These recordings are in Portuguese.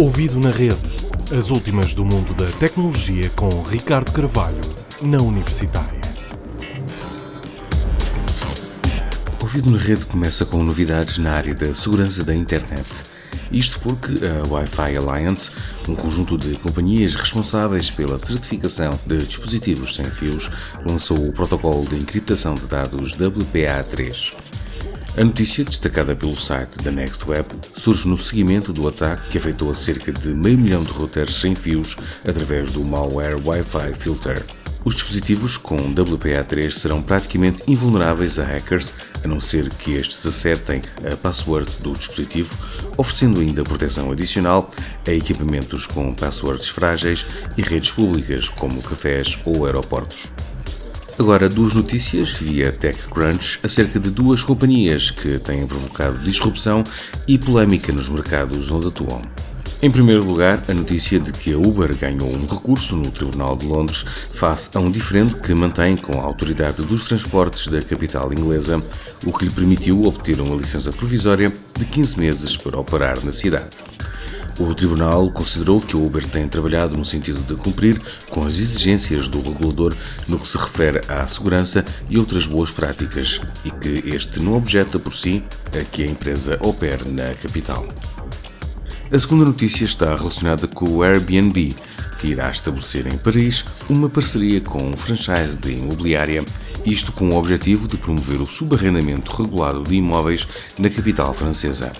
Ouvido na rede. As últimas do mundo da tecnologia com Ricardo Carvalho, na Universitária. Ouvido na rede começa com novidades na área da segurança da internet. Isto porque a Wi-Fi Alliance, um conjunto de companhias responsáveis pela certificação de dispositivos sem fios, lançou o protocolo de encriptação de dados WPA3. A notícia, destacada pelo site da NextWeb, surge no seguimento do ataque que afetou a cerca de meio milhão de routers sem fios através do malware Wi-Fi Filter. Os dispositivos com WPA3 serão praticamente invulneráveis a hackers, a não ser que estes acertem a password do dispositivo, oferecendo ainda proteção adicional a equipamentos com passwords frágeis e redes públicas como cafés ou aeroportos. Agora, duas notícias via TechCrunch acerca de duas companhias que têm provocado disrupção e polémica nos mercados onde atuam. Em primeiro lugar, a notícia de que a Uber ganhou um recurso no Tribunal de Londres face a um diferendo que mantém com a autoridade dos transportes da capital inglesa, o que lhe permitiu obter uma licença provisória de 15 meses para operar na cidade. O Tribunal considerou que o Uber tem trabalhado no sentido de cumprir com as exigências do regulador no que se refere à segurança e outras boas práticas e que este não objeta por si a que a empresa opere na capital. A segunda notícia está relacionada com o Airbnb, que irá estabelecer em Paris uma parceria com um franchise de imobiliária, isto com o objetivo de promover o subarrendamento regulado de imóveis na capital francesa.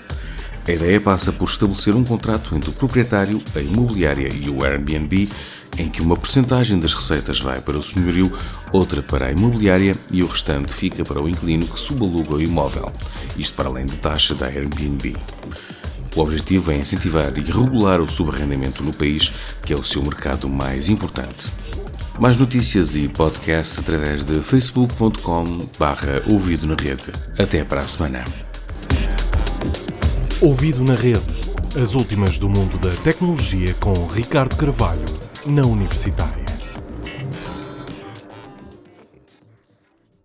A ideia passa por estabelecer um contrato entre o proprietário, a imobiliária e o Airbnb, em que uma porcentagem das receitas vai para o senhorio, outra para a imobiliária e o restante fica para o inquilino que subaluga o imóvel, isto para além da taxa da Airbnb. O objetivo é incentivar e regular o subarrendamento no país, que é o seu mercado mais importante. Mais notícias e podcasts através de facebook.com barra ouvido na rede. Até para a semana. Ouvido na rede. As últimas do mundo da tecnologia com Ricardo Carvalho, na Universitária.